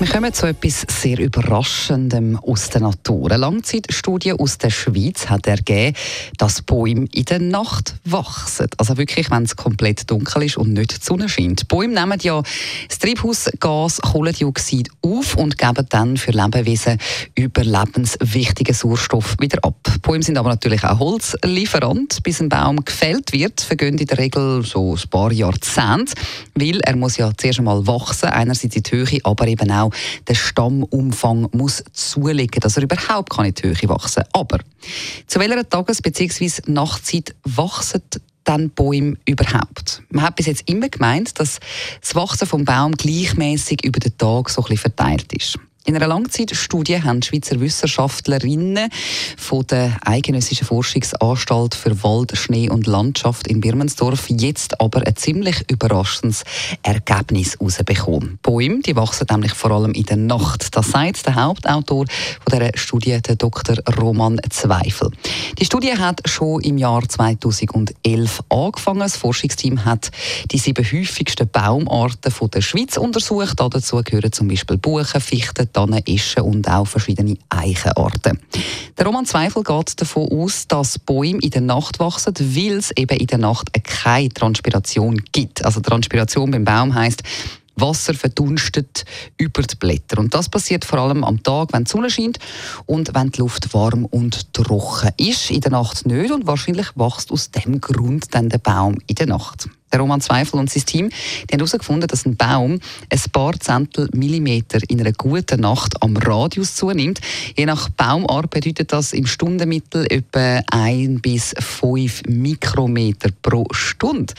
wir kommen zu etwas sehr Überraschendem aus der Natur. Eine Langzeitstudie aus der Schweiz hat ergeben, dass Bäume in der Nacht wachsen. Also wirklich, wenn es komplett dunkel ist und nicht die Sonne scheint. Bäume nehmen ja das Treibhausgas Kohlendioxid auf und geben dann für Lebewesen überlebenswichtigen Sauerstoff wieder ab. Bäume sind aber natürlich auch Holzlieferant. Bis ein Baum gefällt wird, vergehen in der Regel so ein paar Jahrzehnte, weil er muss ja zuerst einmal wachsen, einerseits in die Höhe, aber eben auch der Stammumfang muss zulegen, dass er überhaupt kann Höhe wachsen. Aber zu welcher Tages- bzw. Nachtzeit wachsen dann Bäume überhaupt? Man hat bis jetzt immer gemeint, dass das Wachsen vom Baum gleichmäßig über den Tag so ein bisschen verteilt ist. In einer Langzeitstudie haben Schweizer Wissenschaftlerinnen von der Eidgenössischen Forschungsanstalt für Wald, Schnee und Landschaft in Birmensdorf jetzt aber ein ziemlich überraschendes Ergebnis herausbekommen. Bäume die wachsen nämlich vor allem in der Nacht. Das sagt der Hauptautor von dieser Studie, der Dr. Roman Zweifel. Die Studie hat schon im Jahr 2011 angefangen. Das Forschungsteam hat die sieben häufigsten Baumarten der Schweiz untersucht. Dazu gehören zum Beispiel Buchen, Fichten, Tannen, Eschen und auch verschiedene Eichenarten. Der Roman Zweifel geht davon aus, dass Bäume in der Nacht wachsen, weil es eben in der Nacht keine Transpiration gibt. Also Transpiration beim Baum heißt Wasser verdunstet über die Blätter. Und das passiert vor allem am Tag, wenn die Sonne scheint und wenn die Luft warm und trocken ist. In der Nacht nicht und wahrscheinlich wächst aus dem Grund dann der Baum in der Nacht. Der Roman Zweifel und sein Team die haben herausgefunden, dass ein Baum ein paar Zentel Millimeter in einer guten Nacht am Radius zunimmt. Je nach Baumart bedeutet das im Stundenmittel etwa 1 bis 5 Mikrometer pro Stunde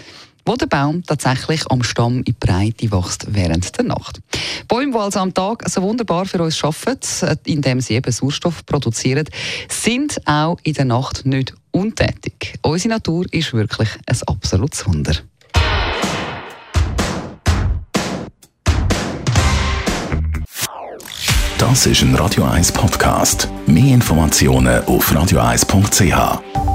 wo der Baum tatsächlich am Stamm in Breite wächst während der Nacht. Bäume, die also am Tag so wunderbar für uns arbeiten, indem sie eben Sauerstoff produzieren, sind auch in der Nacht nicht untätig. Unsere Natur ist wirklich ein absolutes Wunder. Das ist ein Radio 1 Podcast. Mehr Informationen auf radio1.ch.